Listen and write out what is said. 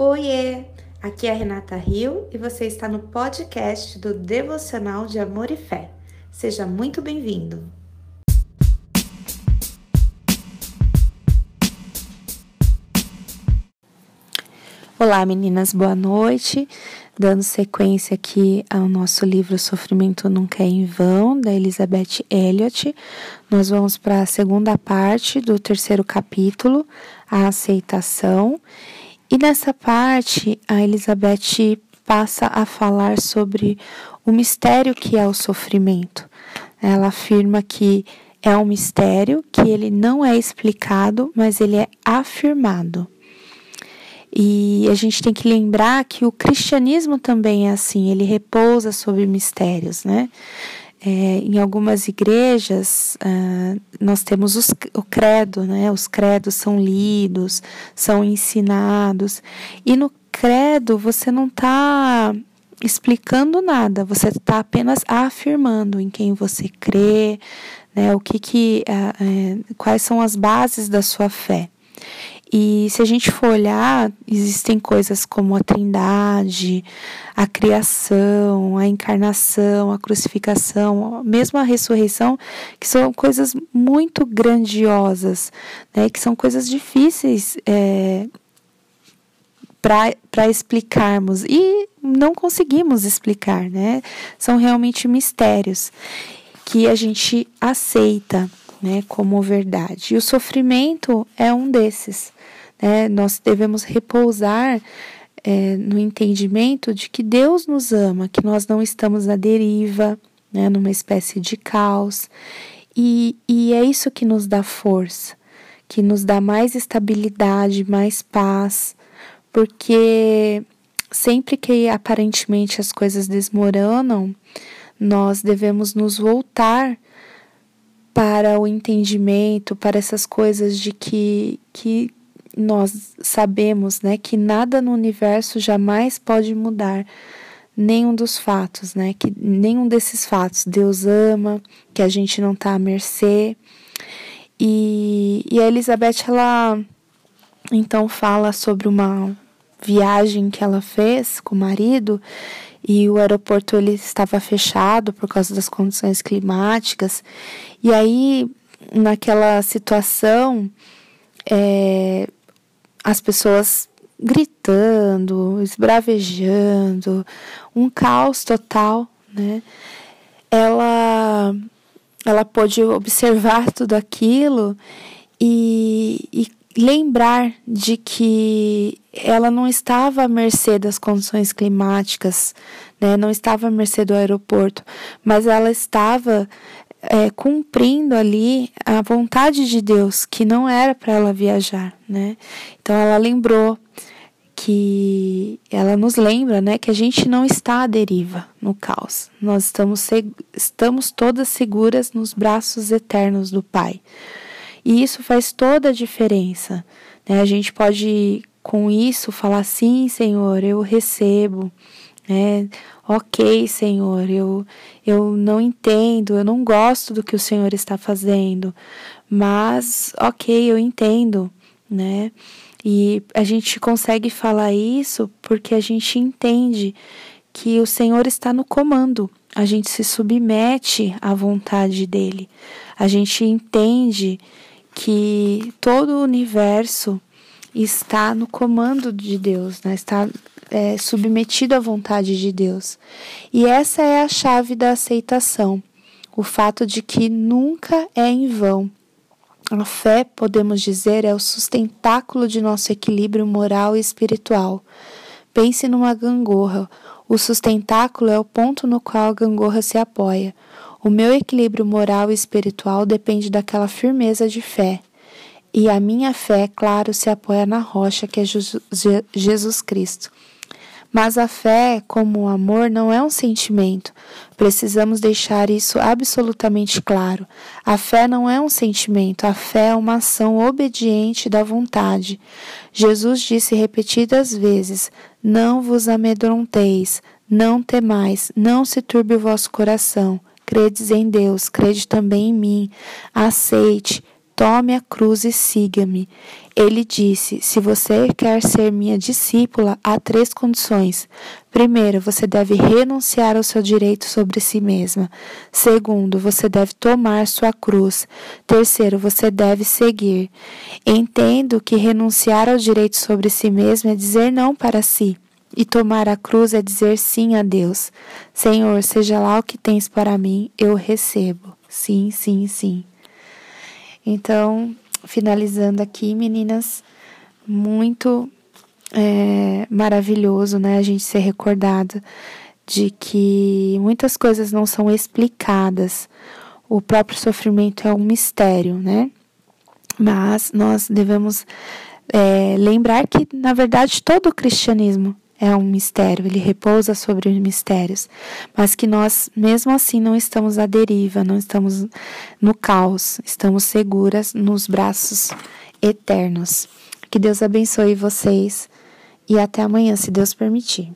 Oiê! Aqui é a Renata Rio e você está no podcast do Devocional de Amor e Fé. Seja muito bem-vindo! Olá, meninas, boa noite. Dando sequência aqui ao nosso livro Sofrimento Nunca é em Vão, da Elizabeth Elliot. Nós vamos para a segunda parte do terceiro capítulo, a aceitação. E nessa parte, a Elizabeth passa a falar sobre o mistério que é o sofrimento. Ela afirma que é um mistério, que ele não é explicado, mas ele é afirmado. E a gente tem que lembrar que o cristianismo também é assim, ele repousa sobre mistérios, né? É, em algumas igrejas, uh, nós temos os, o credo, né? Os credos são lidos, são ensinados. E no credo você não está explicando nada, você está apenas afirmando em quem você crê, né? O que que, uh, uh, quais são as bases da sua fé. E se a gente for olhar, existem coisas como a Trindade, a criação, a encarnação, a crucificação, mesmo a ressurreição, que são coisas muito grandiosas, né? que são coisas difíceis é, para explicarmos e não conseguimos explicar, né? São realmente mistérios que a gente aceita né, como verdade. E o sofrimento é um desses. Né? Nós devemos repousar é, no entendimento de que Deus nos ama, que nós não estamos na deriva, né, numa espécie de caos. E, e é isso que nos dá força, que nos dá mais estabilidade, mais paz, porque sempre que aparentemente as coisas desmoronam, nós devemos nos voltar para o entendimento, para essas coisas de que, que nós sabemos né, que nada no universo jamais pode mudar nenhum dos fatos, né? Que nenhum desses fatos Deus ama, que a gente não está à mercê. E, e a Elizabeth, ela então fala sobre uma viagem que ela fez com o marido e o aeroporto ele estava fechado por causa das condições climáticas. E aí, naquela situação, é, as pessoas gritando, esbravejando, um caos total, né? Ela, ela pôde observar tudo aquilo e, e lembrar de que ela não estava à mercê das condições climáticas, né? não estava à mercê do aeroporto, mas ela estava é, cumprindo ali a vontade de Deus, que não era para ela viajar. Né? Então ela lembrou que ela nos lembra né, que a gente não está à deriva no caos, nós estamos, estamos todas seguras nos braços eternos do Pai. E isso faz toda a diferença. Né? A gente pode, com isso, falar: sim, Senhor, eu recebo. Né? Ok, Senhor, eu, eu não entendo, eu não gosto do que o Senhor está fazendo, mas ok, eu entendo, né? E a gente consegue falar isso porque a gente entende que o Senhor está no comando, a gente se submete à vontade dele, a gente entende que todo o universo está no comando de Deus, né? está é, submetido à vontade de Deus. E essa é a chave da aceitação, o fato de que nunca é em vão. A fé, podemos dizer, é o sustentáculo de nosso equilíbrio moral e espiritual. Pense numa gangorra. O sustentáculo é o ponto no qual a gangorra se apoia. O meu equilíbrio moral e espiritual depende daquela firmeza de fé. E a minha fé, claro, se apoia na rocha que é Jesus Cristo. Mas a fé, como o amor, não é um sentimento. Precisamos deixar isso absolutamente claro. A fé não é um sentimento, a fé é uma ação obediente da vontade. Jesus disse repetidas vezes: Não vos amedronteis, não temais, não se turbe o vosso coração credes em Deus, crede também em mim. Aceite, Tome a cruz e siga-me. Ele disse: Se você quer ser minha discípula, há três condições. Primeiro, você deve renunciar ao seu direito sobre si mesma. Segundo, você deve tomar sua cruz. Terceiro, você deve seguir. Entendo que renunciar ao direito sobre si mesma é dizer não para si. E tomar a cruz é dizer sim a Deus. Senhor, seja lá o que tens para mim, eu recebo. Sim, sim, sim. Então, finalizando aqui, meninas, muito é, maravilhoso, né? A gente ser recordado de que muitas coisas não são explicadas. O próprio sofrimento é um mistério, né? Mas nós devemos é, lembrar que, na verdade, todo o cristianismo é um mistério, ele repousa sobre os mistérios, mas que nós, mesmo assim, não estamos à deriva, não estamos no caos, estamos seguras nos braços eternos. Que Deus abençoe vocês e até amanhã, se Deus permitir.